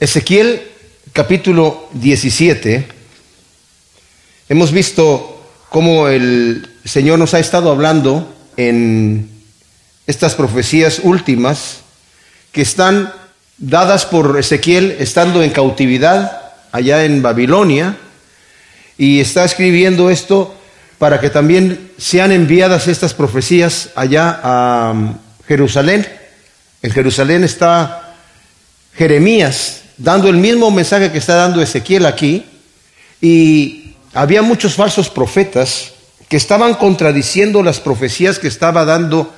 Ezequiel capítulo 17, hemos visto cómo el Señor nos ha estado hablando en estas profecías últimas que están dadas por Ezequiel estando en cautividad allá en Babilonia y está escribiendo esto para que también sean enviadas estas profecías allá a Jerusalén. En Jerusalén está Jeremías dando el mismo mensaje que está dando Ezequiel aquí, y había muchos falsos profetas que estaban contradiciendo las profecías que estaba dando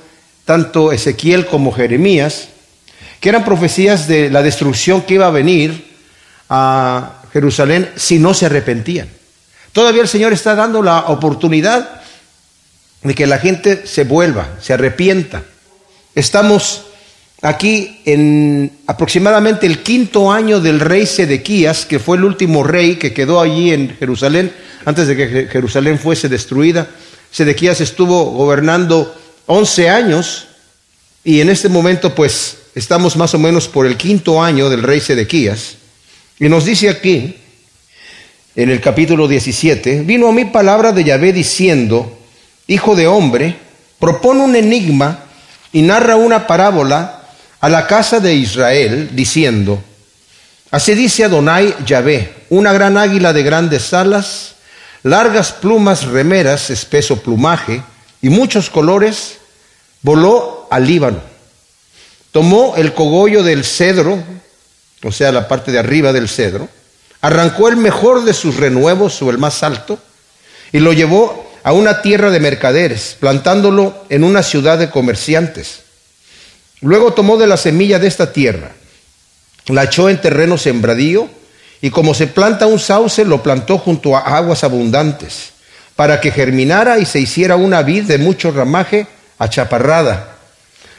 tanto Ezequiel como Jeremías, que eran profecías de la destrucción que iba a venir a Jerusalén si no se arrepentían. Todavía el Señor está dando la oportunidad de que la gente se vuelva, se arrepienta. Estamos aquí en aproximadamente el quinto año del rey Sedequías, que fue el último rey que quedó allí en Jerusalén, antes de que Jerusalén fuese destruida. Sedequías estuvo gobernando 11 años y en este momento pues estamos más o menos por el quinto año del rey Sedequías. Y nos dice aquí, en el capítulo 17, vino a mí palabra de Yahvé diciendo, Hijo de hombre, propone un enigma y narra una parábola a la casa de Israel, diciendo, Así dice Adonai Yahvé, una gran águila de grandes alas, largas plumas remeras, espeso plumaje y muchos colores, voló al Líbano. Tomó el cogollo del cedro, o sea, la parte de arriba del cedro, arrancó el mejor de sus renuevos o el más alto, y lo llevó a una tierra de mercaderes, plantándolo en una ciudad de comerciantes Luego tomó de la semilla de esta tierra, la echó en terreno sembradío, y como se planta un sauce, lo plantó junto a aguas abundantes, para que germinara y se hiciera una vid de mucho ramaje achaparrada,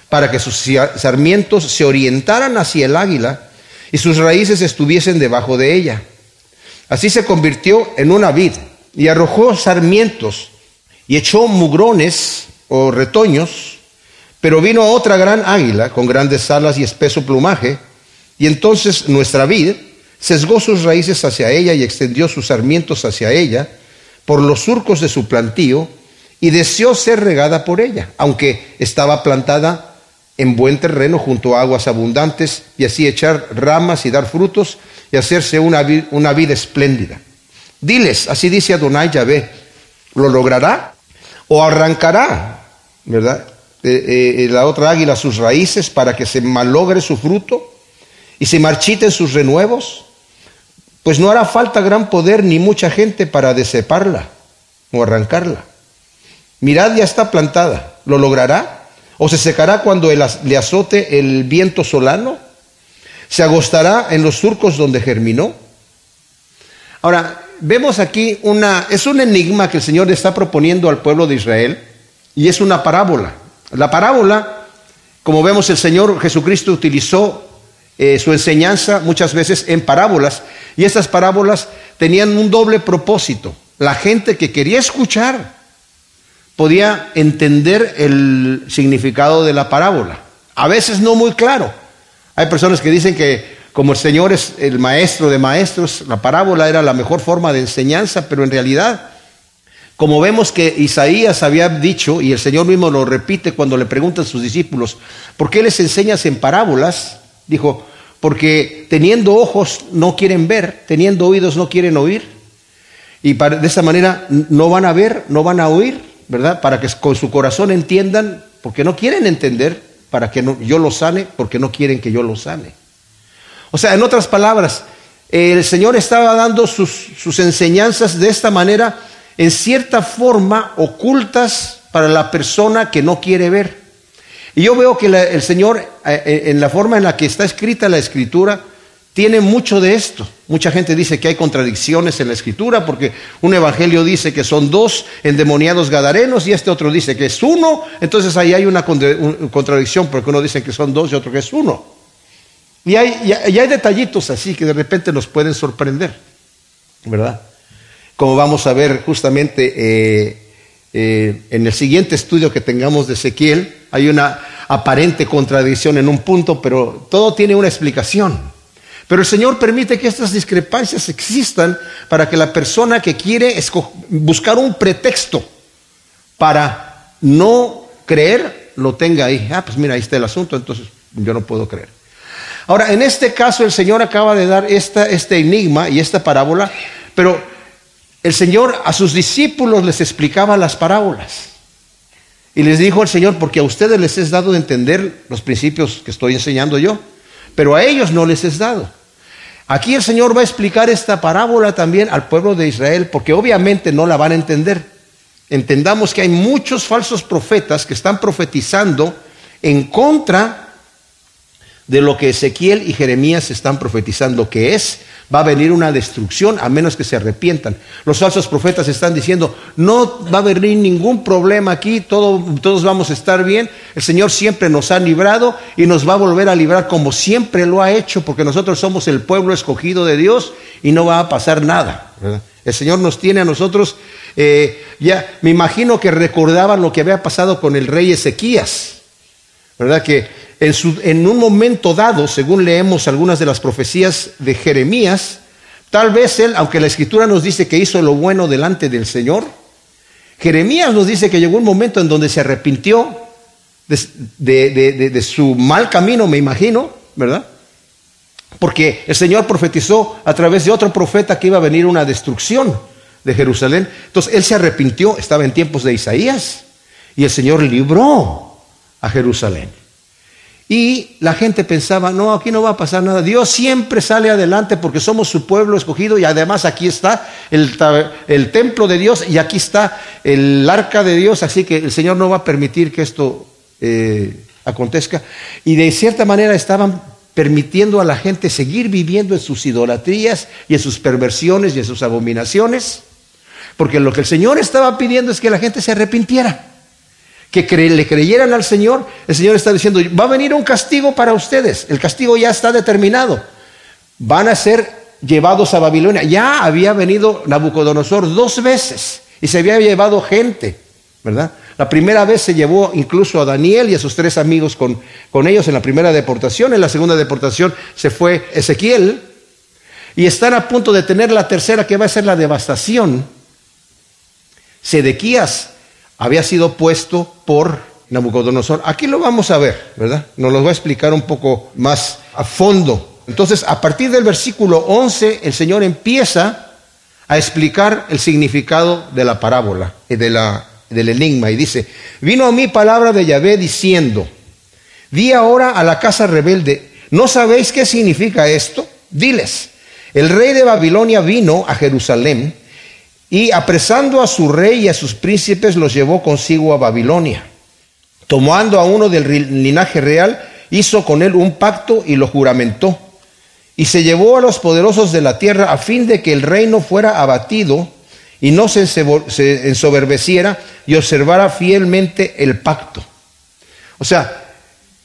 para que sus sarmientos se orientaran hacia el águila y sus raíces estuviesen debajo de ella. Así se convirtió en una vid y arrojó sarmientos y echó mugrones o retoños pero vino otra gran águila con grandes alas y espeso plumaje, y entonces nuestra vid sesgó sus raíces hacia ella y extendió sus sarmientos hacia ella por los surcos de su plantío, y deseó ser regada por ella, aunque estaba plantada en buen terreno junto a aguas abundantes, y así echar ramas y dar frutos, y hacerse una vid, una vida espléndida. Diles, así dice Adonai Yahvé, ¿lo logrará? ¿O arrancará? ¿Verdad? Eh, eh, la otra águila sus raíces para que se malogre su fruto y se marchiten sus renuevos? Pues no hará falta gran poder ni mucha gente para deceparla o arrancarla. Mirad, ya está plantada. ¿Lo logrará? ¿O se secará cuando le azote el viento solano? ¿Se agostará en los surcos donde germinó? Ahora, vemos aquí una, es un enigma que el Señor está proponiendo al pueblo de Israel y es una parábola. La parábola, como vemos, el Señor Jesucristo utilizó eh, su enseñanza muchas veces en parábolas y estas parábolas tenían un doble propósito. La gente que quería escuchar podía entender el significado de la parábola. A veces no muy claro. Hay personas que dicen que como el Señor es el maestro de maestros, la parábola era la mejor forma de enseñanza, pero en realidad como vemos que Isaías había dicho, y el Señor mismo lo repite cuando le preguntan a sus discípulos, ¿por qué les enseñas en parábolas? Dijo, porque teniendo ojos no quieren ver, teniendo oídos no quieren oír. Y de esa manera no van a ver, no van a oír, ¿verdad? Para que con su corazón entiendan, porque no quieren entender, para que yo los sane, porque no quieren que yo los sane. O sea, en otras palabras, el Señor estaba dando sus enseñanzas de esta manera en cierta forma ocultas para la persona que no quiere ver. Y yo veo que el Señor, eh, eh, en la forma en la que está escrita la escritura, tiene mucho de esto. Mucha gente dice que hay contradicciones en la escritura porque un evangelio dice que son dos endemoniados gadarenos y este otro dice que es uno. Entonces ahí hay una contradicción porque uno dice que son dos y otro que es uno. Y hay, y hay detallitos así que de repente nos pueden sorprender, ¿verdad? Como vamos a ver justamente eh, eh, en el siguiente estudio que tengamos de Ezequiel, hay una aparente contradicción en un punto, pero todo tiene una explicación. Pero el Señor permite que estas discrepancias existan para que la persona que quiere buscar un pretexto para no creer lo tenga ahí. Ah, pues mira, ahí está el asunto, entonces yo no puedo creer. Ahora, en este caso el Señor acaba de dar esta, este enigma y esta parábola, pero el Señor a sus discípulos les explicaba las parábolas. Y les dijo el Señor, porque a ustedes les es dado de entender los principios que estoy enseñando yo pero a ellos no les es dado. Aquí el Señor va a explicar esta parábola también al pueblo de Israel, porque obviamente no la van a entender. Entendamos que hay muchos falsos profetas que están profetizando en contra de lo que Ezequiel y Jeremías están profetizando que es, va a venir una destrucción a menos que se arrepientan. Los falsos profetas están diciendo, no va a venir ningún problema aquí, todos vamos a estar bien, el Señor siempre nos ha librado y nos va a volver a librar como siempre lo ha hecho, porque nosotros somos el pueblo escogido de Dios y no va a pasar nada. El Señor nos tiene a nosotros, eh, ya me imagino que recordaban lo que había pasado con el rey Ezequías, ¿verdad? Que en, un momento dado, según leemos algunas de las profecías de Jeremías, tal vez él, aunque la escritura nos dice que hizo lo bueno delante del Señor, Jeremías nos dice que llegó un momento en donde se arrepintió de, su mal camino, me imagino, ¿verdad? Porque el Señor profetizó a través de otro profeta que iba a venir una destrucción de Jerusalén. Entonces él se arrepintió, estaba en tiempos de Isaías, y el Señor libró a Jerusalén. Y la gente pensaba, no, aquí no va a pasar nada. Dios siempre sale adelante porque somos su pueblo escogido y además aquí está el, templo de Dios y aquí está el arca de Dios, así que el Señor no va a permitir que esto eh, acontezca. Y de cierta manera estaban permitiendo a la gente seguir viviendo en sus idolatrías y en sus perversiones y en sus abominaciones, porque lo que el Señor estaba pidiendo es que la gente se arrepintiera que le creyeran al Señor, el Señor está diciendo, va a venir un castigo para ustedes, el castigo ya está determinado, van a ser llevados a Babilonia. Ya había venido Nabucodonosor dos veces y se había llevado gente, ¿verdad? La primera vez se llevó incluso a Daniel y a sus tres amigos con, con ellos en la primera deportación, en la segunda deportación se fue Ezequiel y están a punto de tener la tercera que va a ser la devastación. Sedequías había sido puesto por Nabucodonosor. Aquí lo vamos a ver, ¿verdad? Nos lo va a explicar un poco más a fondo. Entonces, a partir del versículo 11, el Señor empieza a explicar el significado de la parábola, y de la, del enigma, y dice, vino a mí palabra de Yahvé diciendo, di ahora a la casa rebelde, ¿no sabéis qué significa esto? Diles, el rey de Babilonia vino a Jerusalén, y apresando a su rey y a sus príncipes los llevó consigo a Babilonia. Tomando a uno del linaje real, hizo con él un pacto y lo juramentó. Y se llevó a los poderosos de la tierra a fin de que el reino fuera abatido y no se ensoberbeciera y observara fielmente el pacto. O sea,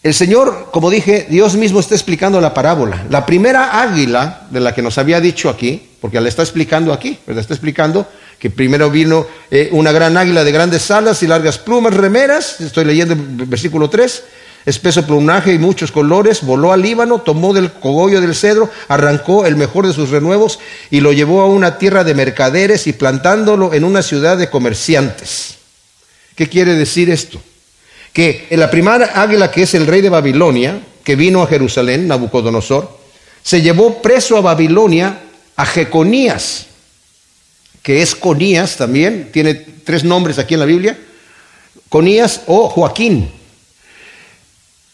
el Señor, como dije, Dios mismo está explicando la parábola. La primera águila de la que nos había dicho aquí, porque la está explicando aquí, la está explicando que primero vino eh, una gran águila de grandes alas y largas plumas remeras, estoy leyendo el versículo 3, espeso plumaje y muchos colores, voló al Líbano, tomó del cogollo del cedro, arrancó el mejor de sus renuevos y lo llevó a una tierra de mercaderes y plantándolo en una ciudad de comerciantes. ¿Qué quiere decir esto? Que la primera águila que es el rey de Babilonia, que vino a Jerusalén, Nabucodonosor, se llevó preso a Babilonia a Jeconías, que es Conías también, tiene tres nombres aquí en la Biblia, Conías o Joaquín.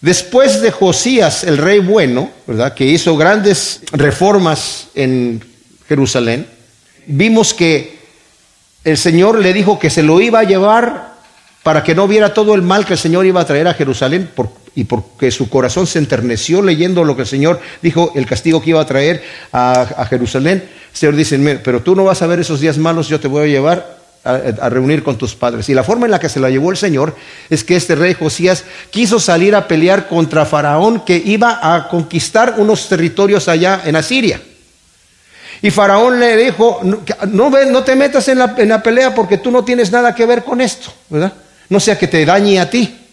Después de Josías, el rey bueno, ¿verdad? que hizo grandes reformas en Jerusalén, vimos que el Señor le dijo que se lo iba a llevar para que no viera todo el mal que el Señor iba a traer a Jerusalén y porque su corazón se enterneció leyendo lo que el Señor dijo, el castigo que iba a traer a, Jerusalén. El Señor dice, pero tú no vas a ver esos días malos, yo te voy a llevar a, reunir con tus padres. Y la forma en la que se la llevó el Señor es que este rey Josías quiso salir a pelear contra Faraón que iba a conquistar unos territorios allá en Asiria. Y Faraón le dijo, no, no te metas en la, en la pelea porque tú no tienes nada que ver con esto, ¿verdad? no sea que te dañe a ti.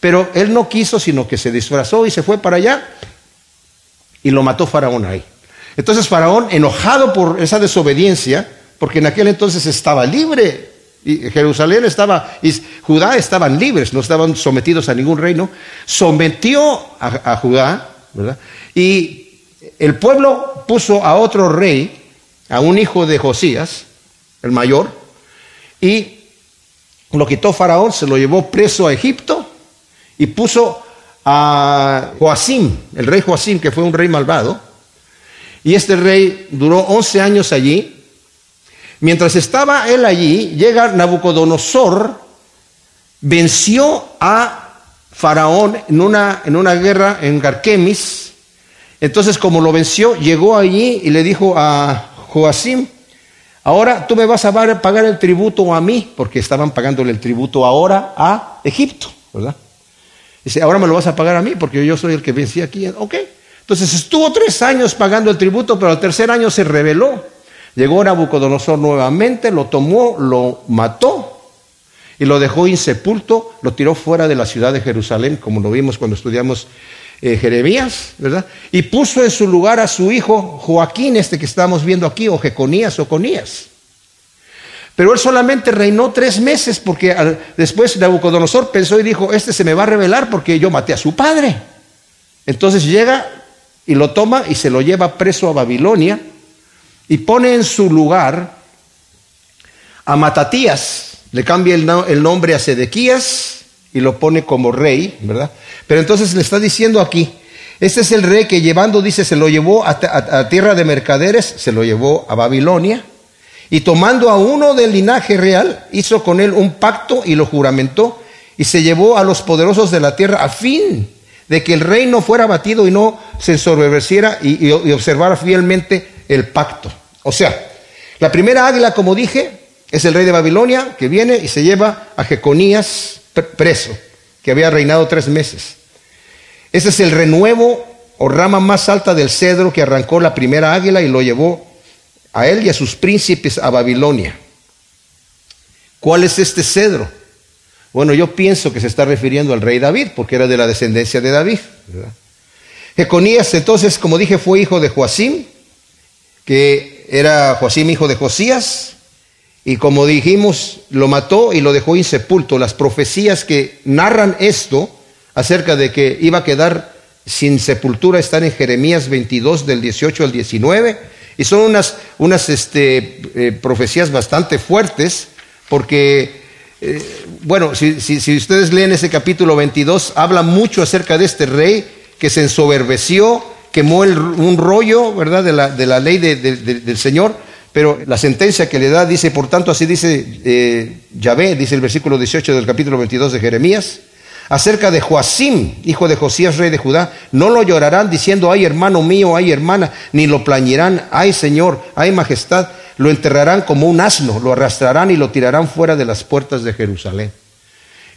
Pero él no quiso, sino que se disfrazó y se fue para allá. y lo mató Faraón ahí. Entonces Faraón, enojado por esa desobediencia, porque en aquel entonces estaba libre, y Jerusalén estaba, y Judá estaban libres, no estaban sometidos a ningún reino, sometió a, Judá. Y el pueblo puso a otro rey, a un hijo de Josías, el mayor, y lo quitó Faraón, se lo llevó preso a Egipto y puso a Joacim, el rey Joacim, que fue un rey malvado, y este rey duró 11 años allí. Mientras estaba él allí, llega Nabucodonosor, venció a Faraón en una, en una guerra en Garquemis. Entonces, como lo venció, llegó allí y le dijo a Joacim, ahora tú me vas a pagar el tributo a mí, porque estaban pagándole el tributo ahora a Egipto, ¿verdad? Dice, ahora me lo vas a pagar a mí, porque yo soy el que vencí aquí. Ok. Entonces estuvo tres años pagando el tributo, pero al tercer año se rebeló. Llegó Nabucodonosor nuevamente, lo tomó, lo mató y lo dejó insepulto, lo tiró fuera de la ciudad de Jerusalén, como lo vimos cuando estudiamos eh, Jeremías, ¿verdad? Y puso en su lugar a su hijo Joaquín, este que estamos viendo aquí, o Jeconías o Conías. Pero él solamente reinó tres meses porque después Nabucodonosor pensó y dijo, este se me va a revelar porque yo maté a su padre. Entonces llega y lo toma y se lo lleva preso a Babilonia y pone en su lugar a Matatías, le cambia el, nombre a Sedequías y lo pone como rey, ¿verdad? Pero entonces le está diciendo aquí, este es el rey que llevando, dice, se lo llevó a, tierra de mercaderes, se lo llevó a Babilonia, y tomando a uno del linaje real, hizo con él un pacto y lo juramentó, y se llevó a los poderosos de la tierra a fin de que el rey no fuera batido y no se ensoberbeciera y, observara fielmente el pacto. O sea, la primera águila, como dije, es el rey de Babilonia que viene y se lleva a Jeconías preso, que había reinado tres meses. Ese es el renuevo o rama más alta del cedro que arrancó la primera águila y lo llevó a él y a sus príncipes a Babilonia. ¿Cuál es este cedro? Bueno, yo pienso que se está refiriendo al rey David, porque era de la descendencia de David. Jeconías, entonces, como dije, fue hijo de Joacim, que era Joacim hijo de Josías, y como dijimos, lo mató y lo dejó insepulto. Las profecías que narran esto acerca de que iba a quedar sin sepultura están en Jeremías 22 del 18 al 19 y son unas, unas este, eh, profecías bastante fuertes porque eh, bueno, si, ustedes leen ese capítulo 22, habla mucho acerca de este rey que se ensoberbeció, quemó un rollo, ¿verdad?, de la, de la ley del Señor, pero la sentencia que le da dice, por tanto, así dice eh, Yahvé, dice el versículo 18 del capítulo 22 de Jeremías, acerca de Joacim, hijo de Josías, rey de Judá, no lo llorarán diciendo, ay hermano mío, ay hermana, ni lo plañirán, ay Señor, ay majestad, lo enterrarán como un asno, lo arrastrarán y lo tirarán fuera de las puertas de Jerusalén.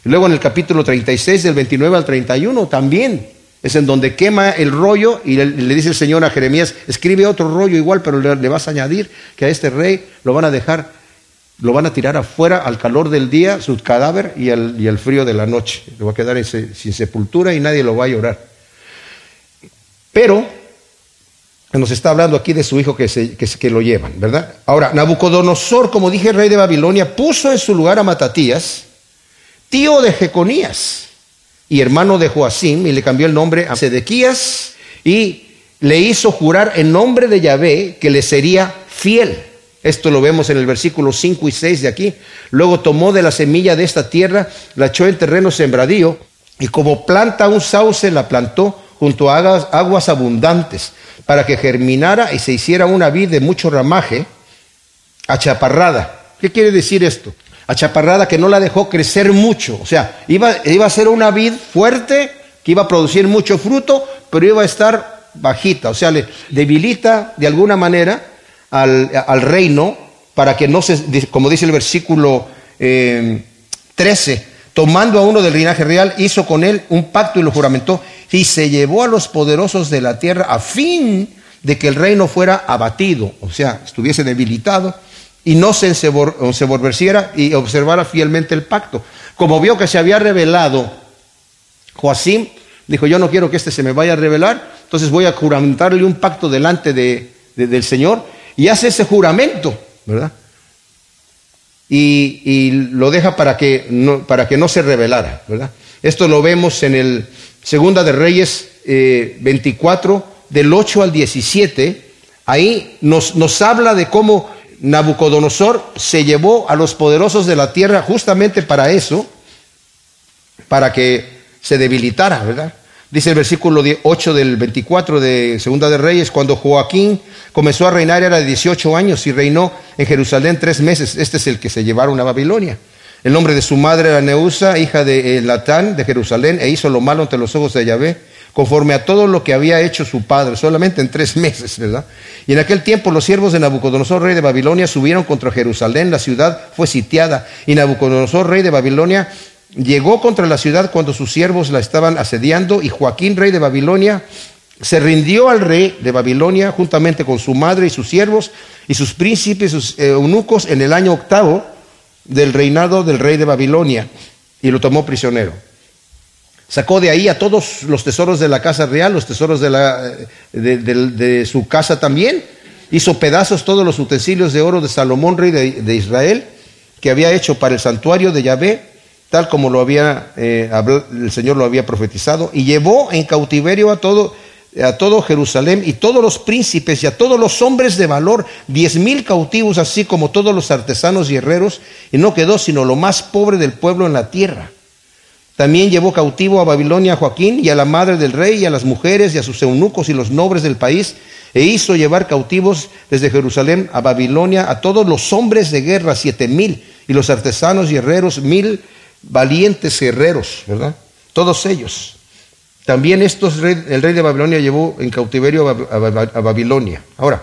Y luego en el capítulo 36, del 29 al 31, también es en donde quema el rollo y le, dice el Señor a Jeremías, escribe otro rollo igual, pero le, vas a añadir que a este rey lo van a dejar, lo van a tirar afuera al calor del día, su cadáver y al, frío de la noche. Le va a quedar sin sepultura y nadie lo va a llorar. Pero nos está hablando aquí de su hijo que, se, que, lo llevan, ¿verdad? Ahora, Nabucodonosor, como dije, rey de Babilonia, puso en su lugar a Matatías, tío de Jeconías y hermano de Joacim, y le cambió el nombre a Sedequías, y le hizo jurar en nombre de Yahvé que le sería fiel. Esto lo vemos en el versículo 5 y 6 de aquí. Luego tomó de la semilla de esta tierra, la echó en terreno sembradío, y como planta un sauce la plantó junto a aguas abundantes para que germinara y se hiciera una vid de mucho ramaje, achaparrada. ¿Qué quiere decir esto? Achaparrada que no la dejó crecer mucho. O sea, iba, iba a ser una vid fuerte, que iba a producir mucho fruto, pero iba a estar bajita. O sea, le debilita de alguna manera al, reino para que no se, como dice el versículo 13, eh, tomando a uno del linaje real, hizo con él un pacto y lo juramentó, y se llevó a los poderosos de la tierra a fin de que el reino fuera abatido, o sea, estuviese debilitado, y no se enseborreciera y observara fielmente el pacto. Como vio que se había revelado Joacim, dijo, yo no quiero que este se me vaya a revelar, entonces voy a juramentarle un pacto delante de, del Señor y hace ese juramento, ¿verdad? Y, lo deja para que, no, para que no se rebelara, ¿verdad? Esto lo vemos en el Segunda de Reyes 24, eh, del 8 al 17. Ahí nos, nos habla de cómo Nabucodonosor se llevó a los poderosos de la tierra justamente para eso, para que se debilitara, ¿verdad? Dice el versículo 8 del 24 de Segunda de Reyes, cuando Joaquín comenzó a reinar era de 18 años y reinó en Jerusalén tres meses. Este es el que se llevaron a Babilonia. El nombre de su madre era Neusa, hija de Latán de Jerusalén, e hizo lo malo ante los ojos de Yahvé, conforme a todo lo que había hecho su padre, solamente en tres meses, ¿verdad? Y en aquel tiempo los siervos de Nabucodonosor, rey de Babilonia, subieron contra Jerusalén, la ciudad fue sitiada, y Nabucodonosor, rey de Babilonia, llegó contra la ciudad cuando sus siervos la estaban asediando, y Joaquín, rey de Babilonia, se rindió al rey de Babilonia juntamente con su madre y sus siervos y sus príncipes, sus eunucos, en el año octavo del reinado del rey de Babilonia, y lo tomó prisionero. Sacó de ahí a todos los tesoros de la casa real, los tesoros de, la, de, su casa también. Hizo pedazos todos los utensilios de oro de Salomón, rey de, Israel, que había hecho para el santuario de Yahvé, tal como lo había, eh, el Señor lo había profetizado, y llevó en cautiverio a todo, a todo Jerusalén y todos los príncipes y a todos los hombres de valor, diez mil cautivos, así como todos los artesanos y herreros, y no quedó sino lo más pobre del pueblo en la tierra. También llevó cautivo a Babilonia a Joaquín y a la madre del rey y a las mujeres y a sus eunucos y los nobles del país, e hizo llevar cautivos desde Jerusalén a Babilonia a todos los hombres de guerra, siete mil, y los artesanos y herreros, mil valientes guerreros, ¿verdad? Todos ellos. También estos, el rey de Babilonia llevó en cautiverio a Babilonia. Ahora,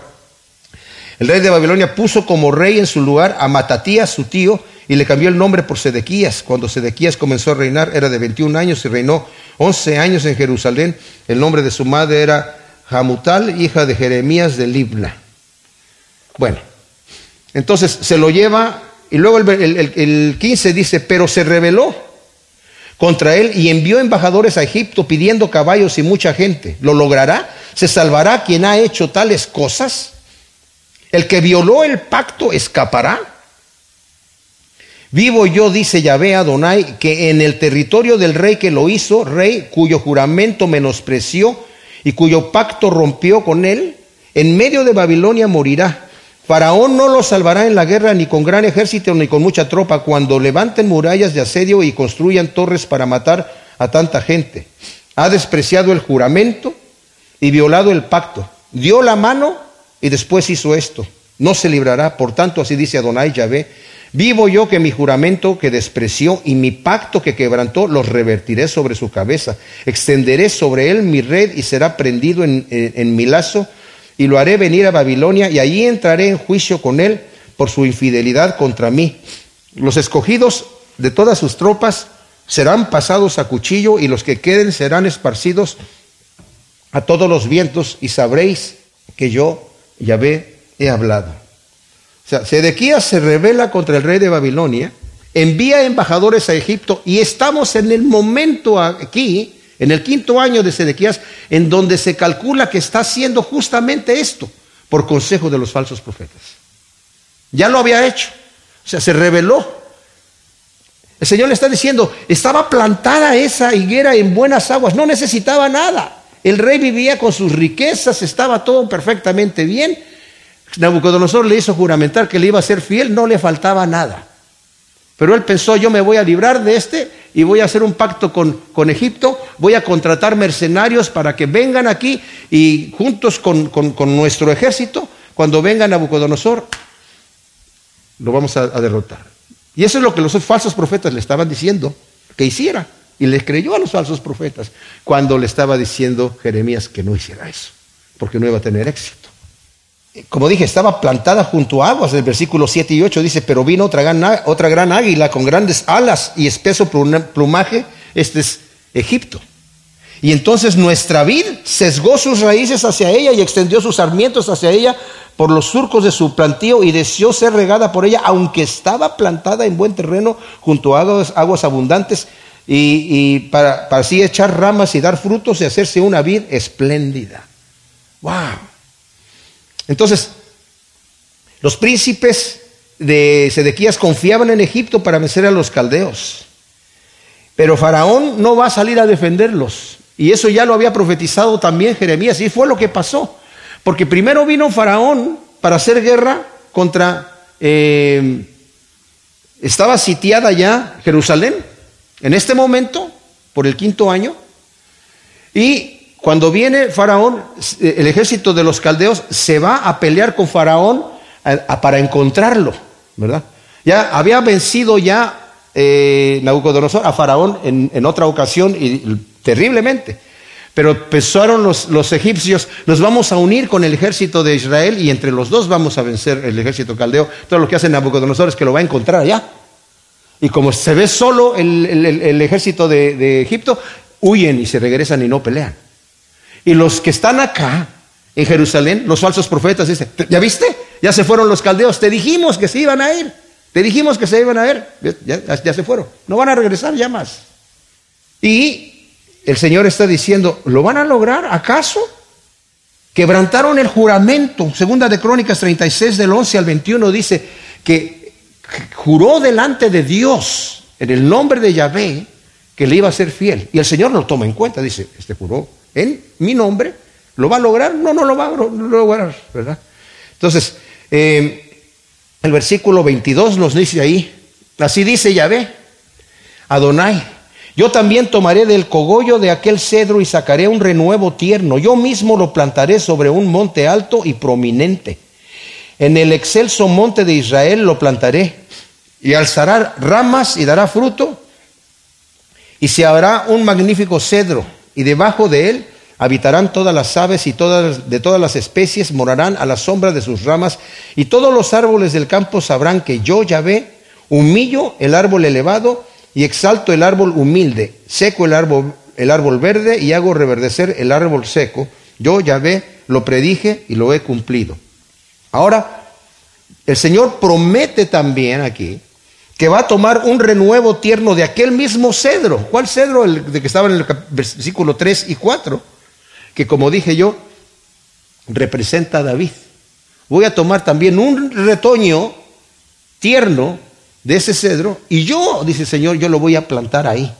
el rey de Babilonia puso como rey en su lugar a Matatías, su tío, y le cambió el nombre por Sedequías. Cuando Sedequías comenzó a reinar era de 21 años y reinó 11 años en Jerusalén. El nombre de su madre era Jamutal, hija de Jeremías de Libna. Bueno, entonces se lo lleva y luego el, el 15 dice, pero se rebeló contra él y envió embajadores a Egipto pidiendo caballos y mucha gente. ¿Lo logrará? ¿Se salvará quien ha hecho tales cosas? ¿El que violó el pacto escapará? Vivo yo, dice Yahvé Adonai, que en el territorio del rey que lo hizo, rey cuyo juramento menospreció y cuyo pacto rompió con él, en medio de Babilonia morirá. Faraón no lo salvará en la guerra ni con gran ejército ni con mucha tropa cuando levanten murallas de asedio y construyan torres para matar a tanta gente. Ha despreciado el juramento y violado el pacto. Dio la mano y después hizo esto. No se librará. Por tanto, así dice Adonai Yahvé, Vivo yo que mi juramento que despreció y mi pacto que quebrantó los revertiré sobre su cabeza. Extenderé sobre él mi red y será prendido en, mi lazo y lo haré venir a Babilonia y allí entraré en juicio con él por su infidelidad contra mí. Los escogidos de todas sus tropas serán pasados a cuchillo y los que queden serán esparcidos a todos los vientos y sabréis que yo, Yahvé, he hablado. O sea, Sedequías se revela contra el rey de Babilonia, envía embajadores a Egipto y estamos en el momento aquí, en el quinto año de Sedequías, en donde se calcula que está haciendo justamente esto por consejo de los falsos profetas. Ya lo había hecho, o sea, se reveló. El Señor le está diciendo, estaba plantada esa higuera en buenas aguas, no necesitaba nada. El rey vivía con sus riquezas, estaba todo perfectamente bien Nabucodonosor le hizo juramentar que le iba a ser fiel, no le faltaba nada. Pero él pensó, yo me voy a librar de este y voy a hacer un pacto con, con Egipto, voy a contratar mercenarios para que vengan aquí y juntos con, con, nuestro ejército, cuando venga Nabucodonosor, lo vamos a, a derrotar. Y eso es lo que los falsos profetas le estaban diciendo que hiciera. Y les creyó a los falsos profetas cuando le estaba diciendo Jeremías que no hiciera eso, porque no iba a tener éxito como dije, estaba plantada junto a aguas. El versículo 7 y 8 dice, pero vino otra gran, águila con grandes alas y espeso plumaje. Este es Egipto. Y entonces nuestra vid sesgó sus raíces hacia ella y extendió sus sarmientos hacia ella por los surcos de su plantío y deseó ser regada por ella, aunque estaba plantada en buen terreno junto a aguas, aguas abundantes. y, para, para, así echar ramas y dar frutos y hacerse una vid espléndida. ¡Wow! Entonces, los príncipes de Sedequías confiaban en Egipto para vencer a los caldeos. Pero Faraón no va a salir a defenderlos. Y eso ya lo había profetizado también Jeremías. Y fue lo que pasó. Porque primero vino Faraón para hacer guerra contra... Eh, estaba sitiada ya Jerusalén en este momento, por el quinto año. Y cuando viene Faraón, el ejército de los caldeos se va a pelear con Faraón para encontrarlo, ¿verdad? Ya había vencido ya eh, Nabucodonosor a Faraón en, otra ocasión y, terriblemente. Pero pensaron los, egipcios, nos vamos a unir con el ejército de Israel y entre los dos vamos a vencer el ejército caldeo. Todo lo que hace Nabucodonosor es que lo va a encontrar allá. Y como se ve solo el, ejército de Egipto, huyen y se regresan y no pelean. Y los que están acá, en Jerusalén, los falsos profetas dicen, ¿ya viste? Ya se fueron los caldeos, te dijimos que se iban a ir. Te dijimos que se iban a ir, ya, se fueron, no van a regresar ya más. Y el Señor está diciendo, ¿lo van a lograr acaso? Quebrantaron el juramento. Segunda de Crónicas 36 del 11 al 21 dice que juró delante de Dios en el nombre de Yahvé que le iba a ser fiel. Y el Señor lo toma en cuenta, dice, este juró en mi nombre, ¿lo va a lograr? No, no lo va a lograr, ¿verdad? Entonces, eh, el versículo 22 nos dice ahí, así dice Yahvé, Adonai, yo también tomaré del cogollo de aquel cedro y sacaré un renuevo tierno, yo mismo lo plantaré sobre un monte alto y prominente. En el excelso monte de Israel lo plantaré y alzará ramas y dará fruto y se hará un magnífico cedro y debajo de él Habitarán todas las aves y todas, de todas las especies morarán a la sombra de sus ramas, y todos los árboles del campo sabrán que yo, Yahvé, humillo el árbol elevado y exalto el árbol humilde, seco el árbol, el árbol verde y hago reverdecer el árbol seco. Yo, Yahvé, lo predije y lo he cumplido. Ahora, el Señor promete también aquí que va a tomar un renuevo tierno de aquel mismo cedro. ¿Cuál cedro? El de que estaba en el versículo 3 y 4 que como dije yo, representa a David. Voy a tomar también un retoño tierno de ese cedro y yo, dice el Señor, yo lo voy a plantar ahí.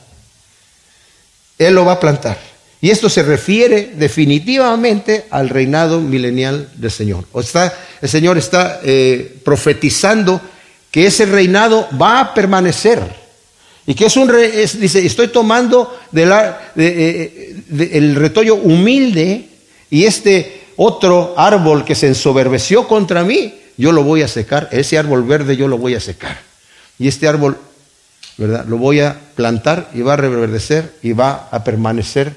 Él lo va a plantar. Y esto se refiere definitivamente al reinado milenial del Señor. O está, el Señor está eh, profetizando que ese reinado va a permanecer. Y que es un, dice, estoy tomando de eh, el retoño humilde y este otro árbol que se ensoberbeció contra mí, yo lo voy a secar. Ese árbol verde yo lo voy a secar. Y este árbol, ¿verdad? Lo voy a plantar y va a reverdecer y va a permanecer,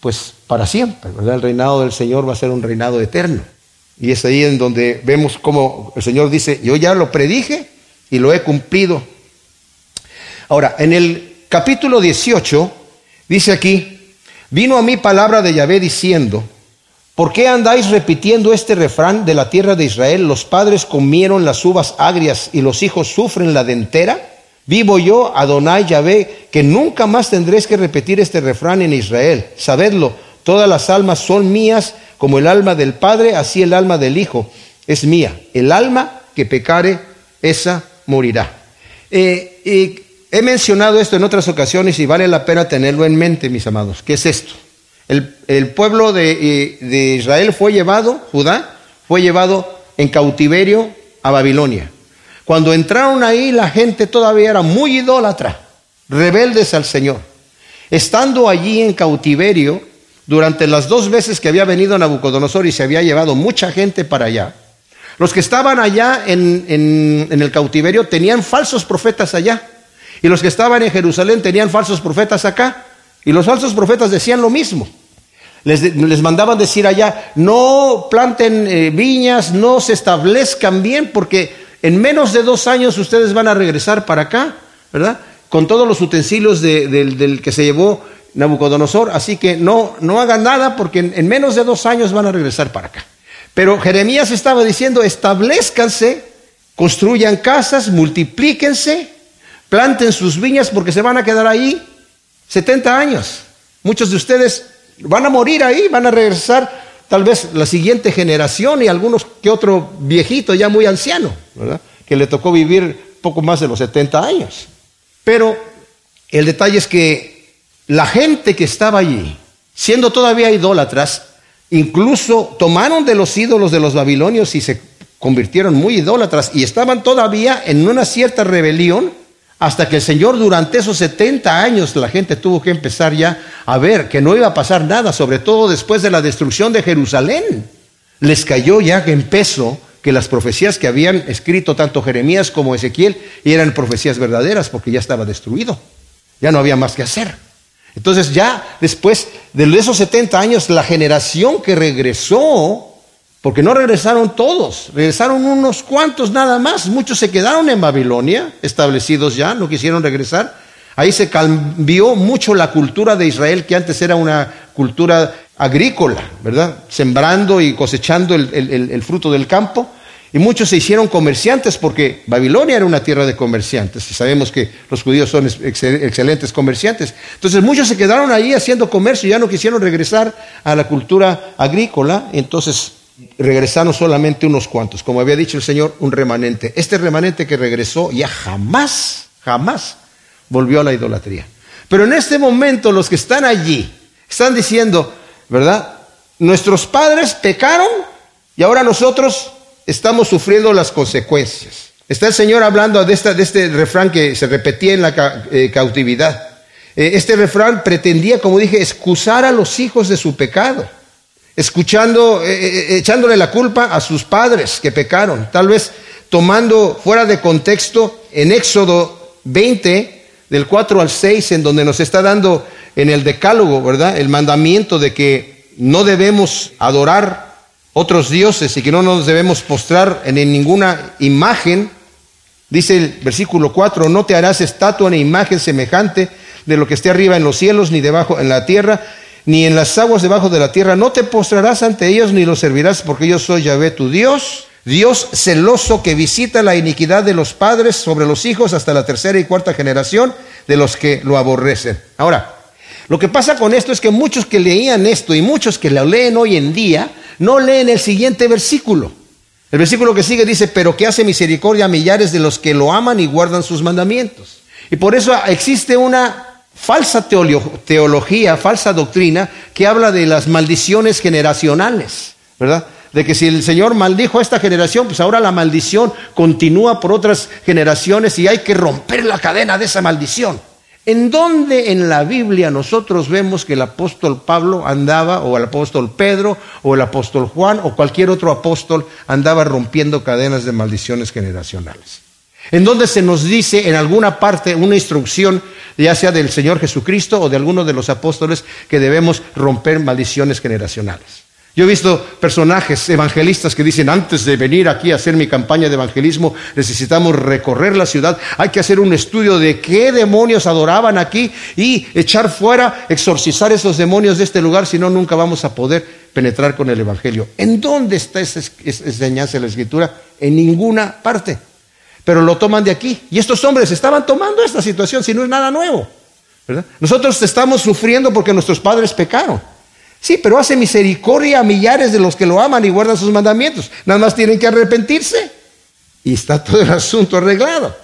pues, para siempre. El reinado del Señor va a ser un reinado eterno. Y es ahí en donde vemos cómo el Señor dice, yo ya lo predije y lo he cumplido Ahora, en el capítulo 18 dice aquí, vino a mí palabra de Yahvé diciendo, ¿por qué andáis repitiendo este refrán de la tierra de Israel? Los padres comieron las uvas agrias y los hijos sufren la dentera. Vivo yo, Adonai Yahvé, que nunca más tendréis que repetir este refrán en Israel. Sabedlo, todas las almas son mías, como el alma del Padre, así el alma del Hijo es mía. El alma que pecare, esa morirá. Eh, He mencionado esto en otras ocasiones y vale la pena tenerlo en mente, mis amados. ¿Qué es esto? El, pueblo de, de, Israel fue llevado, Judá, fue llevado en cautiverio a Babilonia. Cuando entraron ahí, la gente todavía era muy idólatra, rebeldes al Señor. Estando allí en cautiverio, durante las dos veces que había venido Nabucodonosor y se había llevado mucha gente para allá, los que estaban allá en, el cautiverio tenían falsos profetas allá. Y los que estaban en Jerusalén tenían falsos profetas acá. Y los falsos profetas decían lo mismo. Les, mandaban decir allá, no planten eh, viñas, no se establezcan bien, porque en menos de dos años ustedes van a regresar para acá, ¿verdad? Con todos los utensilios del que se llevó Nabucodonosor. Así que no, no hagan nada, porque en menos de dos años van a regresar para acá. Pero Jeremías estaba diciendo, establezcanse, construyan casas, multiplíquense, Planten sus viñas porque se van a quedar ahí 70 años. Muchos de ustedes van a morir ahí, van a regresar tal vez la siguiente generación y algunos que otro viejito ya muy anciano, ¿verdad? que le tocó vivir poco más de los 70 años. Pero el detalle es que la gente que estaba allí, siendo todavía idólatras, incluso tomaron de los ídolos de los babilonios y se convirtieron muy idólatras y estaban todavía en una cierta rebelión hasta que el Señor durante esos 70 años la gente tuvo que empezar ya a ver que no iba a pasar nada, sobre todo después de la destrucción de Jerusalén. Les cayó ya en peso que las profecías que habían escrito tanto Jeremías como Ezequiel eran profecías verdaderas porque ya estaba destruido. Ya no había más que hacer. Entonces ya después de esos 70 años, la generación que regresó porque no regresaron todos, regresaron unos cuantos nada más. Muchos se quedaron en Babilonia, establecidos ya, no quisieron regresar. Ahí se cambió mucho la cultura de Israel, que antes era una cultura agrícola, ¿verdad? Sembrando y cosechando el, fruto del campo. Y muchos se hicieron comerciantes porque Babilonia era una tierra de comerciantes. Y sabemos que los judíos son excelentes comerciantes. Entonces muchos se quedaron ahí haciendo comercio y ya no quisieron regresar a la cultura agrícola. Entonces regresaron solamente unos cuantos, como había dicho el Señor, un remanente. Este remanente que regresó ya jamás, jamás volvió a la idolatría. Pero en este momento los que están allí están diciendo, ¿verdad? Nuestros padres pecaron y ahora nosotros estamos sufriendo las consecuencias. Está el Señor hablando de, este refrán que se repetía en la eh, cautividad. Eh, este refrán pretendía, como dije, excusar a los hijos de su pecado escuchando, eh, echándole la culpa a sus padres que pecaron, tal vez tomando fuera de contexto en Éxodo 20, del 4 al 6, en donde nos está dando en el decálogo, ¿verdad? El mandamiento de que no debemos adorar otros dioses y que no nos debemos postrar en ninguna imagen. Dice el versículo 4, no te harás estatua ni imagen semejante de lo que esté arriba en los cielos ni debajo en la tierra, ni en las aguas debajo de la tierra, no te postrarás ante ellos ni los servirás, porque yo soy Yahvé tu Dios, Dios celoso que visita la iniquidad de los padres sobre los hijos hasta la tercera y cuarta generación de los que lo aborrecen. Ahora, lo que pasa con esto es que muchos que leían esto y muchos que lo leen hoy en día, no leen el siguiente versículo. El versículo que sigue dice, pero que hace misericordia a millares de los que lo aman y guardan sus mandamientos. Y por eso existe una falsa teología, falsa doctrina que habla de las maldiciones generacionales, ¿verdad? De que si el Señor maldijo a esta generación, pues ahora la maldición continúa por otras generaciones y hay que romper la cadena de esa maldición. ¿En dónde en la Biblia nosotros vemos que el apóstol Pablo andaba, o el apóstol Pedro, o el apóstol Juan, o cualquier otro apóstol andaba rompiendo cadenas de maldiciones generacionales? en donde se nos dice en alguna parte una instrucción, ya sea del Señor Jesucristo o de alguno de los apóstoles, que debemos romper maldiciones generacionales. Yo he visto personajes evangelistas que dicen, antes de venir aquí a hacer mi campaña de evangelismo, necesitamos recorrer la ciudad, hay que hacer un estudio de qué demonios adoraban aquí y echar fuera, exorcizar esos demonios de este lugar, si no, nunca vamos a poder penetrar con el Evangelio. ¿En dónde está esa enseñanza de la Escritura? En ninguna parte pero lo toman de aquí. Y estos hombres estaban tomando esta situación, si no es nada nuevo. Nosotros estamos sufriendo porque nuestros padres pecaron. Sí, pero hace misericordia a millares de los que lo aman y guardan sus mandamientos. Nada más tienen que arrepentirse. Y está todo el asunto arreglado.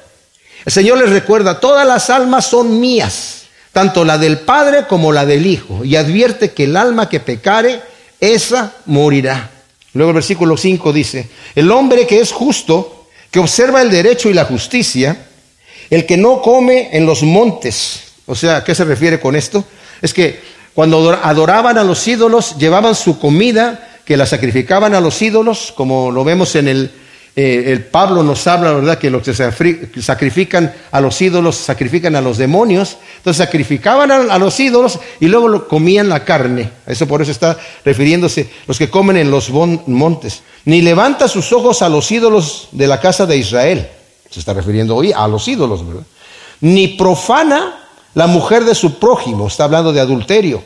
El Señor les recuerda, todas las almas son mías, tanto la del Padre como la del Hijo. Y advierte que el alma que pecare, esa morirá. Luego el versículo 5 dice, el hombre que es justo que observa el derecho y la justicia, el que no come en los montes. O sea, ¿a qué se refiere con esto? Es que cuando adoraban a los ídolos, llevaban su comida, que la sacrificaban a los ídolos, como lo vemos en el, eh, el Pablo nos habla, ¿verdad? Que los que sacrifican a los ídolos sacrifican a los demonios. Entonces sacrificaban a, los ídolos y luego comían la carne. Eso por eso está refiriéndose los que comen en los montes. Ni levanta sus ojos a los ídolos de la casa de Israel. Se está refiriendo hoy a los ídolos, ¿verdad? Ni profana la mujer de su prójimo. Está hablando de adulterio.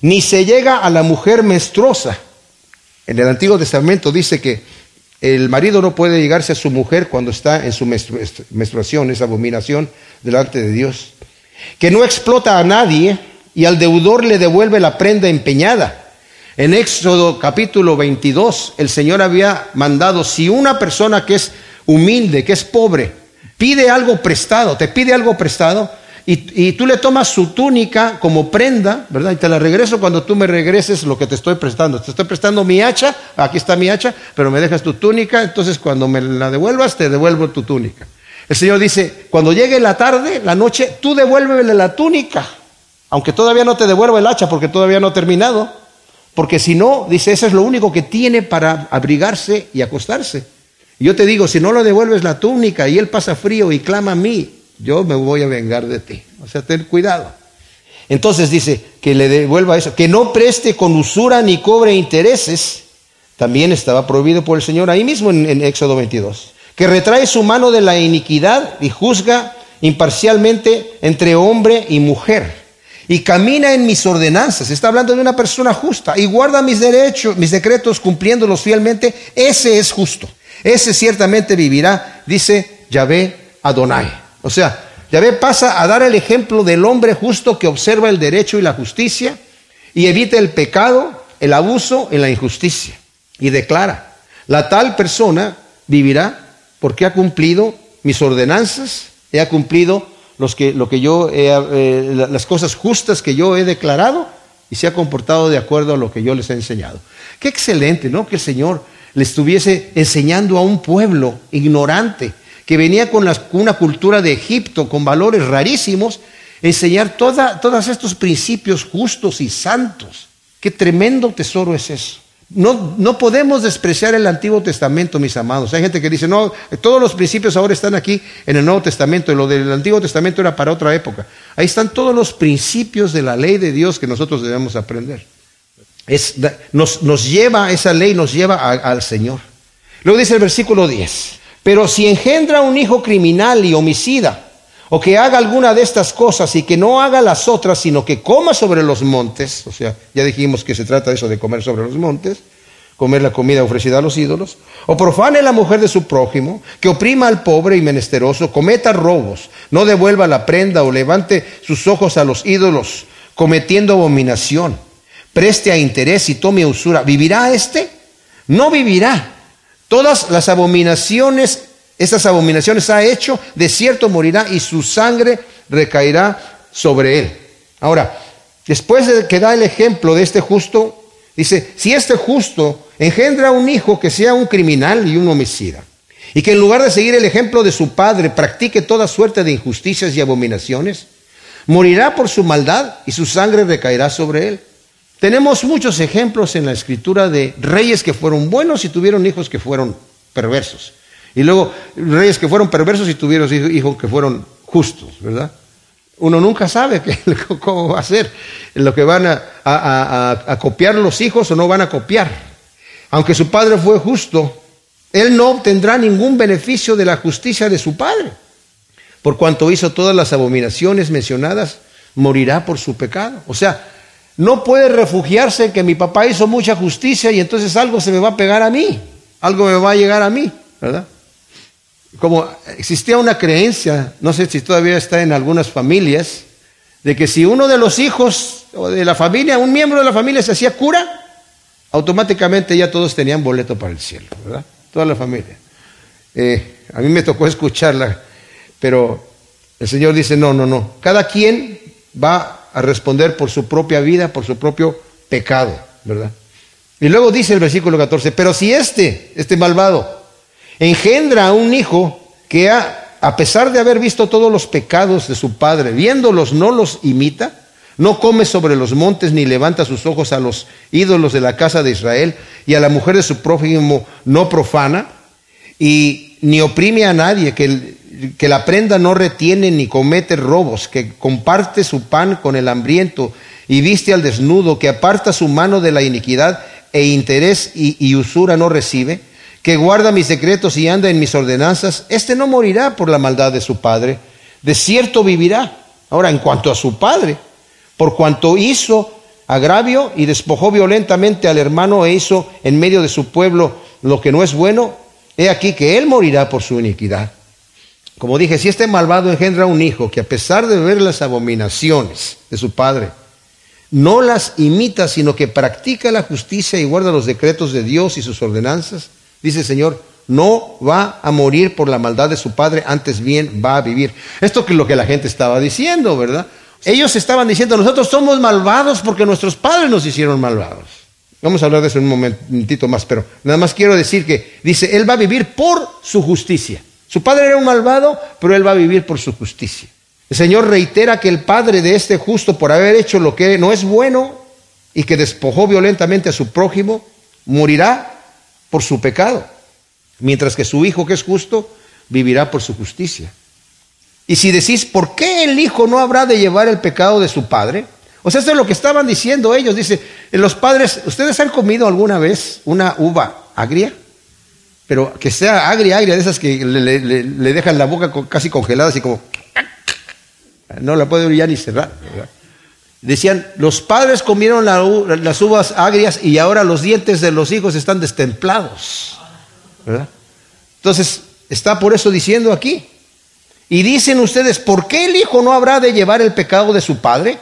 Ni se llega a la mujer menstruosa. En el Antiguo Testamento dice que el marido no puede llegarse a su mujer cuando está en su menstruación, esa abominación delante de Dios. que no explota a nadie y al deudor le devuelve la prenda empeñada. En Éxodo capítulo 22, el Señor había mandado, si una persona que es humilde, que es pobre, pide algo prestado, te pide algo prestado, y, tú le tomas su túnica como prenda, ¿verdad? Y te la regreso cuando tú me regreses lo que te estoy prestando. Te estoy prestando mi hacha, aquí está mi hacha, pero me dejas tu túnica, entonces cuando me la devuelvas, te devuelvo tu túnica. El Señor dice, cuando llegue la tarde, la noche, tú devuélvele la túnica, aunque todavía no te devuelva el hacha porque todavía no ha terminado, porque si no, dice, ese es lo único que tiene para abrigarse y acostarse. Y yo te digo, si no le devuelves la túnica y él pasa frío y clama a mí, yo me voy a vengar de ti. O sea, ten cuidado. Entonces dice que le devuelva eso, que no preste con usura ni cobre intereses. También estaba prohibido por el Señor ahí mismo en, Éxodo 22. Que retrae su mano de la iniquidad y juzga imparcialmente entre hombre y mujer. Y camina en mis ordenanzas. Está hablando de una persona justa. Y guarda mis derechos, mis decretos, cumpliéndolos fielmente. Ese es justo. Ese ciertamente vivirá, dice Yahvé Adonai. O sea, Yahvé pasa a dar el ejemplo del hombre justo que observa el derecho y la justicia y evita el pecado, el abuso y la injusticia. Y declara, la tal persona vivirá porque ha cumplido mis ordenanzas, ha cumplido los que, lo que yo eh, las cosas justas que yo he declarado y se ha comportado de acuerdo a lo que yo les he enseñado. Qué excelente, ¿no? Que el Señor le estuviese enseñando a un pueblo ignorante, que venía con una cultura de Egipto, con valores rarísimos, enseñar todos estos principios justos y santos. Qué tremendo tesoro es eso. No, no podemos despreciar el Antiguo Testamento, mis amados. Hay gente que dice, no, todos los principios ahora están aquí en el Nuevo Testamento, y lo del Antiguo Testamento era para otra época. Ahí están todos los principios de la ley de Dios que nosotros debemos aprender. nos, lleva, esa ley nos lleva al Señor. Luego dice el versículo 10, pero si engendra un hijo criminal y homicida, o que haga alguna de estas cosas y que no haga las otras, sino que coma sobre los montes, o sea, ya dijimos que se trata de eso de comer sobre los montes, comer la comida ofrecida a los ídolos, o profane la mujer de su prójimo, que oprima al pobre y menesteroso, cometa robos, no devuelva la prenda o levante sus ojos a los ídolos, cometiendo abominación, preste a interés y tome usura, ¿vivirá éste? No vivirá Todas las abominaciones, esas abominaciones ha hecho, de cierto morirá y su sangre recaerá sobre él. Ahora, después de que da el ejemplo de este justo, dice, si este justo engendra un hijo que sea un criminal y un homicida, y que en lugar de seguir el ejemplo de su padre practique toda suerte de injusticias y abominaciones, morirá por su maldad y su sangre recaerá sobre él. Tenemos muchos ejemplos en la escritura de reyes que fueron buenos y tuvieron hijos que fueron perversos. Y luego reyes que fueron perversos y tuvieron hijos que fueron justos, ¿verdad? Uno nunca sabe qué, cómo va a ser, lo que van a, copiar los hijos o no van a copiar. Aunque su padre fue justo, él no obtendrá ningún beneficio de la justicia de su padre. Por cuanto hizo todas las abominaciones mencionadas, morirá por su pecado. O sea, no puede refugiarse que mi papá hizo mucha justicia y entonces algo se me va a pegar a mí, algo me va a llegar a mí, ¿verdad? Como existía una creencia, no sé si todavía está en algunas familias, de que si uno de los hijos o de la familia, un miembro de la familia se hacía cura, automáticamente ya todos tenían boleto para el cielo, ¿verdad? Toda la familia. Eh, a mí me tocó escucharla, pero el Señor dice, no, no, no, cada quien va a responder por su propia vida, por su propio pecado, ¿verdad? Y luego dice el versículo 14, pero si este, este malvado, engendra a un hijo que a, a pesar de haber visto todos los pecados de su padre, viéndolos no los imita, no come sobre los montes ni levanta sus ojos a los ídolos de la casa de Israel y a la mujer de su prójimo no profana y ni oprime a nadie, que que la prenda no retiene ni comete robos, que comparte su pan con el hambriento y viste al desnudo, que aparta su mano de la iniquidad e interés y, usura no recibe, que guarda mis decretos y anda en mis ordenanzas, este no morirá por la maldad de su padre, de cierto vivirá. Ahora, en cuanto a su padre, por cuanto hizo agravio y despojó violentamente al hermano e hizo en medio de su pueblo lo que no es bueno, he aquí que él morirá por su iniquidad Como dije, si este malvado engendra un hijo que a pesar de ver las abominaciones de su padre, no las imita, sino que practica la justicia y guarda los decretos de Dios y sus ordenanzas, dice el Señor, no va a morir por la maldad de su padre, antes bien va a vivir. Esto es lo que la gente estaba diciendo, ¿verdad? Ellos estaban diciendo, nosotros somos malvados porque nuestros padres nos hicieron malvados. Vamos a hablar de eso en un momentito más, pero nada más quiero decir que dice, Él va a vivir por su justicia. Su padre era un malvado, pero Él va a vivir por su justicia. El Señor reitera que el padre de este justo, por haber hecho lo que no es bueno y que despojó violentamente a su prójimo, morirá por su pecado mientras que su hijo que es justo vivirá por su justicia. Y si decís, ¿por qué el hijo no habrá de llevar el pecado de su padre? O sea, esto es lo que estaban diciendo ellos. Dice, los padres, ¿ustedes han comido alguna vez una uva agria? Pero que sea agria, agria, de esas que le, dejan la boca casi congelada, así como... No la puede ya ni cerrar. Decían, los padres comieron las uvas agrias y ahora los dientes de los hijos están destemplados. Entonces, está por eso diciendo aquí. Y dicen ustedes, ¿por qué el hijo no habrá de llevar el pecado de su padre?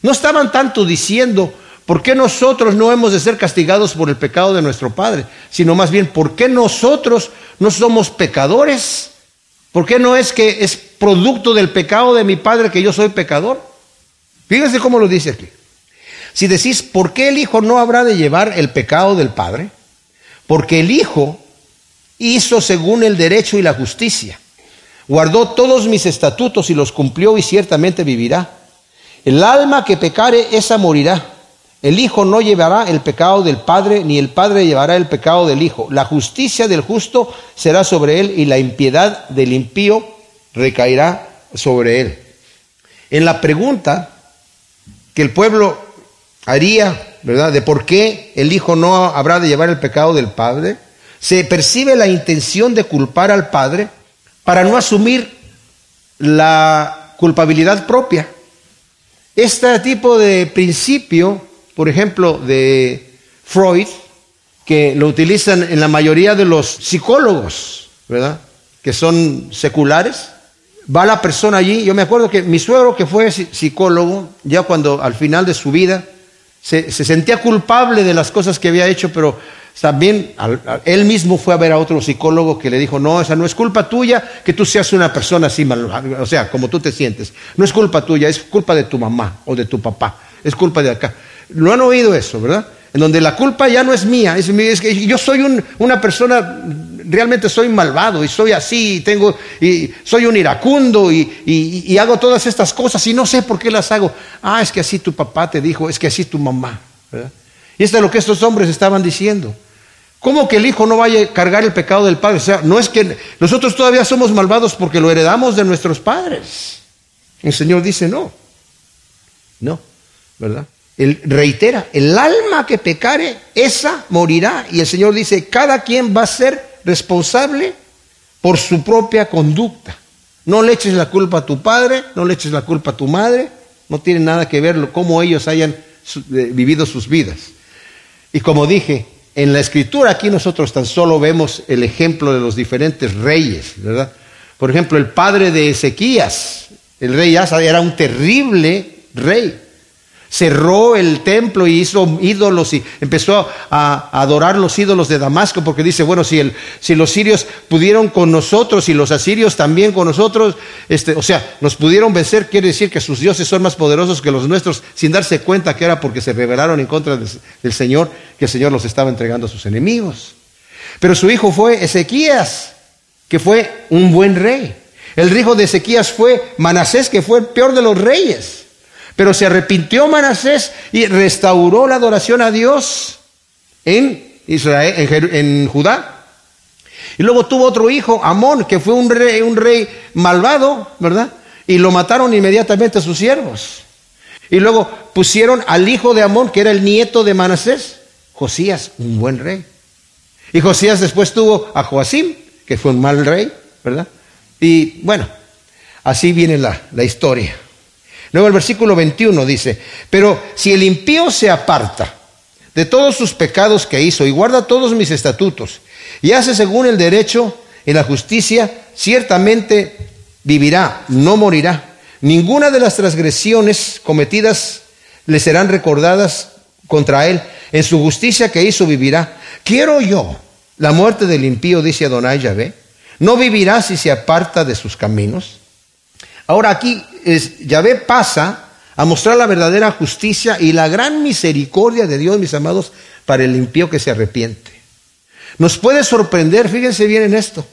No estaban tanto diciendo, ¿por qué nosotros no hemos de ser castigados por el pecado de nuestro padre? Sino más bien, ¿por qué nosotros no somos pecadores? ¿Por qué no es que es producto del pecado de mi padre que yo soy pecador? Fíjense cómo lo dice aquí. Si decís, ¿por qué el hijo no habrá de llevar el pecado del padre? Porque el hijo hizo según el derecho y la justicia. Guardó todos mis estatutos y los cumplió y ciertamente vivirá. El alma que pecare, esa morirá. El Hijo no llevará el pecado del Padre, ni el Padre llevará el pecado del Hijo. La justicia del justo será sobre él y la impiedad del impío recaerá sobre él. En la pregunta que el pueblo haría, ¿verdad? De por qué el Hijo no habrá de llevar el pecado del Padre, se percibe la intención de culpar al padre para no asumir la culpabilidad propia. Este tipo de principio, por ejemplo, de Freud, que lo utilizan en la mayoría de los psicólogos, ¿verdad? Que son seculares. Va la persona allí. Yo me acuerdo que mi suegro, que fue psicólogo, ya cuando al final de su vida se, se sentía culpable de las cosas que había hecho, pero también él mismo fue a ver a otro psicólogo que le dijo, no, esa no es culpa tuya que tú seas una persona así, o sea, como tú te sientes. No es culpa tuya, es culpa de tu mamá o de tu papá, es culpa de acá. ¿Lo han oído eso, verdad? En donde la culpa ya no es mía, es, que yo soy una persona, realmente soy malvado y soy así, y tengo, y soy un iracundo y, y hago todas estas cosas y no sé por qué las hago. Ah, es que así tu papá te dijo, es que así tu mamá, ¿verdad? Y esto es lo que estos hombres estaban diciendo. ¿Cómo que el hijo no vaya a cargar el pecado del padre? O sea, no es que nosotros todavía somos malvados porque lo heredamos de nuestros padres. El Señor dice no. No, ¿verdad? Él reitera, el alma que pecare, esa morirá. Y el Señor dice, cada quien va a ser responsable por su propia conducta. No le eches la culpa a tu padre, no le eches la culpa a tu madre, no tiene nada que ver cómo ellos hayan eh, vivido sus vidas. Y como dije, en la escritura aquí nosotros tan solo vemos el ejemplo de los diferentes reyes, ¿verdad? Por ejemplo, el padre de Ezequías, el rey Asa, era un terrible rey cerró el templo y hizo ídolos y empezó a, adorar los ídolos de Damasco porque dice, bueno, si, los sirios pudieron con nosotros y los asirios también con nosotros, este, o sea, nos pudieron vencer, quiere decir que sus dioses son más poderosos que los nuestros sin darse cuenta que era porque se rebelaron en contra del Señor, que el Señor los estaba entregando a sus enemigos. Pero su hijo fue Ezequías, que fue un buen rey. El hijo de Ezequías fue Manasés, que fue el peor de los reyes. Pero se arrepintió Manasés y restauró la adoración a Dios en Judá. Y luego tuvo otro hijo, Amón, que fue un rey, un rey malvado, ¿verdad? Y lo mataron inmediatamente a sus siervos. Y luego pusieron al hijo de Amón, que era el nieto de Manasés, Josías, un buen rey. Y Josías después tuvo a Joacim, que fue un mal rey, ¿verdad? Y bueno, así viene la historia. Luego el versículo 21 dice, pero si el impío se aparta de todos sus pecados que hizo y guarda todos mis estatutos y hace según el derecho y la justicia, ciertamente vivirá, no morirá. Ninguna de las transgresiones cometidas le serán recordadas contra él. En su justicia que hizo vivirá. Quiero yo la muerte del impío, dice Adonai Yahvé. No vivirá si se aparta de sus caminos. Ahora aquí es, Yahvé pasa a mostrar la verdadera justicia y la gran misericordia de Dios, mis amados, para el impío que se arrepiente. Nos puede sorprender, fíjense bien en esto,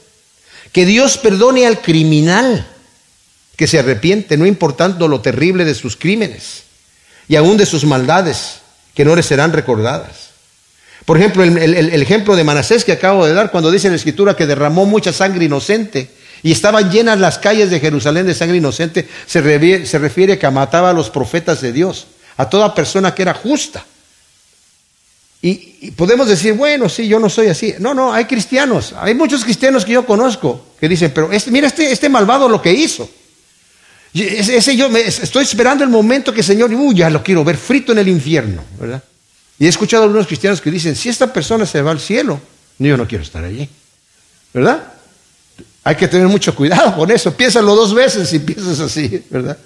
que Dios perdone al criminal que se arrepiente, no importando lo terrible de sus crímenes y aún de sus maldades, que no le serán recordadas. Por ejemplo, el, ejemplo de Manasés que acabo de dar, cuando dice en la Escritura que derramó mucha sangre inocente y estaban llenas las calles de Jerusalén de sangre inocente, se refiere, se que mataba a los profetas de Dios, a toda persona que era justa. Y, podemos decir, bueno, sí, yo no soy así. No, no, hay cristianos, hay muchos cristianos que yo conozco que dicen, pero este, mira este, este malvado lo que hizo. Ese, yo me, estoy esperando el momento que el Señor, uy, ya lo quiero ver frito en el infierno, ¿verdad? Y he escuchado a algunos cristianos que dicen, si esta persona se va al cielo, yo no quiero estar allí, ¿verdad? Hay que tener mucho cuidado con eso. Piénsalo dos veces si piensas así, ¿verdad?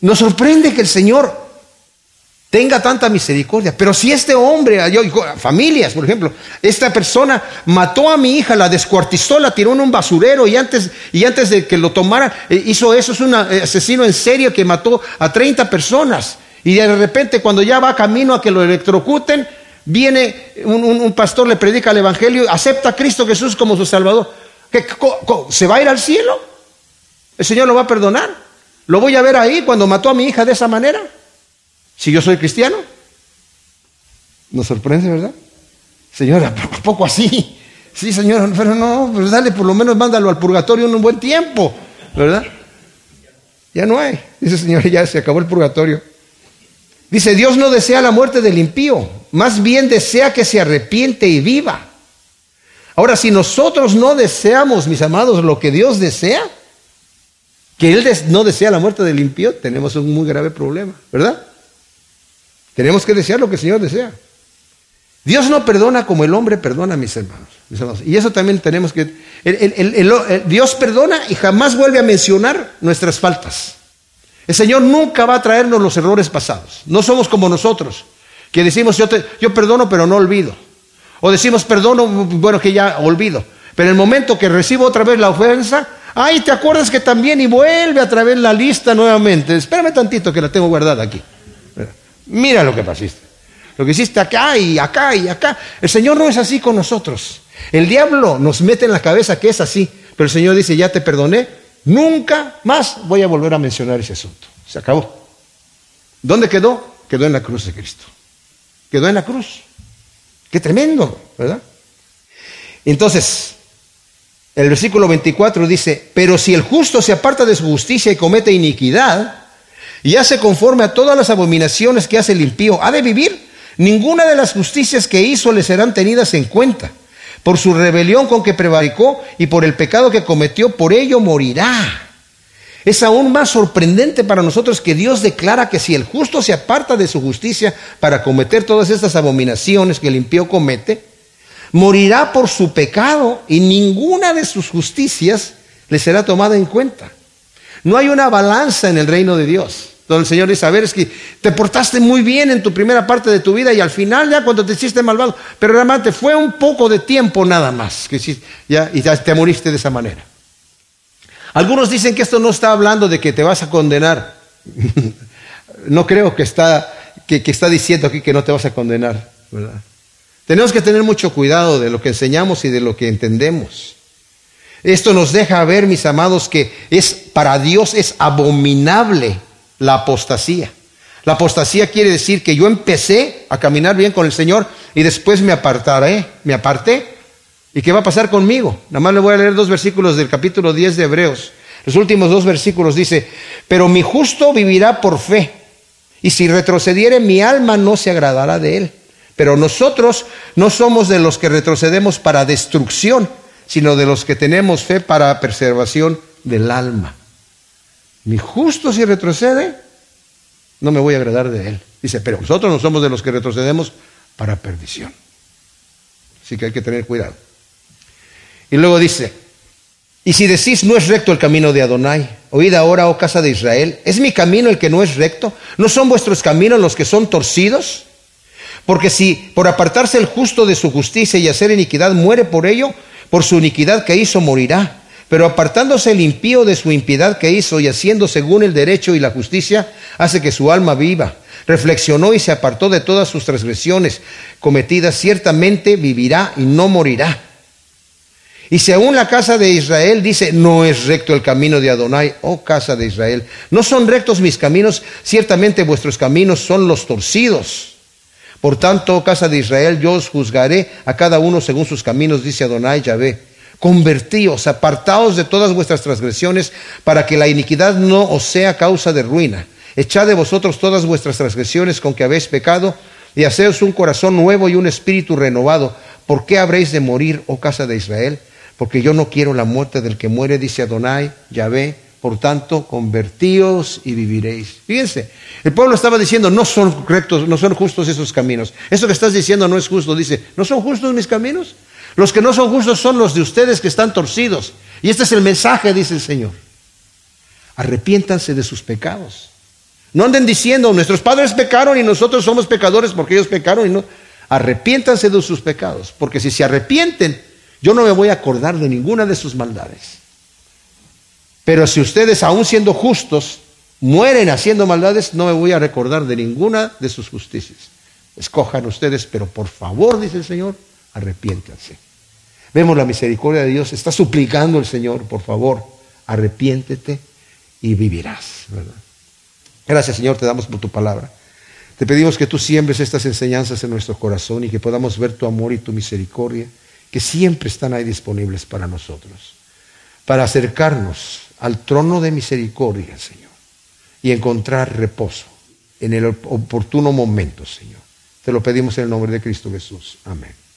Nos sorprende que el Señor tenga tanta misericordia. Pero si este hombre, yo, familias, por ejemplo, esta persona mató a mi hija, la descuartizó, la tiró en un basurero y antes, y antes de que lo tomara, eh, hizo eso, es un asesino en serio que mató a 30 personas. Y de repente cuando ya va camino a que lo electrocuten, viene un, pastor, le predica el Evangelio, acepta a Cristo Jesús como su Salvador. ¿Se va a ir al cielo? ¿El Señor lo va a perdonar? ¿Lo voy a ver ahí cuando mató a mi hija de esa manera? Si yo soy cristiano, nos sorprende, ¿verdad? Señora, ¿a poco así? Sí, señora, pero no, pues dale, por lo menos mándalo al purgatorio en un buen tiempo, ¿verdad? Ya no hay. Dice, señora, ya se acabó el purgatorio. Dice, Dios no desea la muerte del impío, más bien desea que se arrepiente y viva. Ahora, si nosotros no deseamos, mis amados, lo que Dios desea, que Él no desea la muerte del impío, tenemos un muy grave problema, ¿verdad? Tenemos que desear lo que el Señor desea. Dios no perdona como el hombre perdona, mis hermanos. Mis hermanos. Y eso también tenemos que... Dios perdona y jamás vuelve a mencionar nuestras faltas. El Señor nunca va a traernos los errores pasados. No somos como nosotros, que decimos yo, yo perdono pero no olvido. O decimos perdono, bueno, que ya olvido. Pero en el momento que recibo otra vez la ofensa, ay, ¿te acuerdas que también? Y vuelve a traer la lista nuevamente. Espérame tantito que la tengo guardada aquí. Mira lo que pasiste. Lo que hiciste acá y acá y acá. El Señor no es así con nosotros. El diablo nos mete en la cabeza que es así. Pero el Señor dice, ya te perdoné. Nunca más voy a volver a mencionar ese asunto. Se acabó. ¿Dónde quedó? Quedó en la cruz de Cristo. Quedó en la cruz. Qué tremendo, ¿verdad? Entonces, el versículo 24 dice, pero si el justo se aparta de su justicia y comete iniquidad, y hace conforme a todas las abominaciones que hace el impío, ha de vivir. Ninguna de las justicias que hizo le serán tenidas en cuenta. Por su rebelión con que prevaricó y por el pecado que cometió, por ello morirá. Es aún más sorprendente para nosotros que Dios declara que si el justo se aparta de su justicia para cometer todas estas abominaciones que el impío comete, morirá por su pecado y ninguna de sus justicias le será tomada en cuenta. No hay una balanza en el reino de Dios. Donde el Señor dice, a ver, es que te portaste muy bien en tu primera parte de tu vida y al final ya cuando te hiciste malvado, pero realmente fue un poco de tiempo nada más que ya, y ya te moriste de esa manera. Algunos dicen que esto no está hablando de que te vas a condenar. no creo que está, que, está diciendo aquí que no te vas a condenar. ¿verdad? Tenemos que tener mucho cuidado de lo que enseñamos y de lo que entendemos. Esto nos deja ver, mis amados, que es para Dios es abominable la apostasía. La apostasía quiere decir que yo empecé a caminar bien con el Señor y después me apartaré, me aparté. ¿Y qué va a pasar conmigo? Nada más le voy a leer dos versículos del capítulo 10 de Hebreos. Los últimos dos versículos dice, pero mi justo vivirá por fe, y si retrocediere mi alma no se agradará de él. Pero nosotros no somos de los que retrocedemos para destrucción, sino de los que tenemos fe para preservación del alma. Mi justo si retrocede, no me voy a agradar de él. Dice, pero nosotros no somos de los que retrocedemos para perdición. Así que hay que tener cuidado. Y luego dice, Y si decís, no es recto el camino de Adonai, oíd ahora, oh casa de Israel, ¿es mi camino el que no es recto? ¿No son vuestros caminos los que son torcidos? Porque si por apartarse el justo de su justicia y hacer iniquidad muere por ello, por su iniquidad que hizo morirá. Pero apartándose el impío de su impiedad que hizo y haciendo según el derecho y la justicia, hace que su alma viva. Reflexionó y se apartó de todas sus transgresiones cometidas, ciertamente vivirá y no morirá. Y si aún la casa de Israel dice, no es recto el camino de Adonai, oh casa de Israel, no son rectos mis caminos, ciertamente vuestros caminos son los torcidos. Por tanto, oh casa de Israel, yo os juzgaré a cada uno según sus caminos, dice Adonai Yahvé. Convertíos, apartaos de todas vuestras transgresiones, para que la iniquidad no os sea causa de ruina. Echad de vosotros todas vuestras transgresiones con que habéis pecado, y haceos un corazón nuevo y un espíritu renovado. ¿Por qué habréis de morir, oh casa de Israel? Porque yo no quiero la muerte del que muere, dice Adonai, Yahvé, por tanto, convertíos y viviréis. Fíjense, el pueblo estaba diciendo, no son rectos, no son justos esos caminos. Eso que estás diciendo no es justo. Dice, ¿no son justos mis caminos? Los que no son justos son los de ustedes que están torcidos. Y este es el mensaje, dice el Señor. Arrepiéntanse de sus pecados. No anden diciendo, nuestros padres pecaron y nosotros somos pecadores porque ellos pecaron y no. Arrepiéntanse de sus pecados, porque si se arrepienten, yo no me voy a acordar de ninguna de sus maldades. Pero si ustedes, aún siendo justos, mueren haciendo maldades, no me voy a recordar de ninguna de sus justicias. Escojan ustedes, pero por favor, dice el Señor, arrepiéntanse. Vemos la misericordia de Dios, está suplicando el Señor, por favor, arrepiéntete y vivirás. Gracias Señor, te damos por tu palabra. Te pedimos que tú siembres estas enseñanzas en nuestro corazón y que podamos ver tu amor y tu misericordia que siempre están ahí disponibles para nosotros, para acercarnos al trono de misericordia, Señor, y encontrar reposo en el oportuno momento, Señor. Te lo pedimos en el nombre de Cristo Jesús. Amén.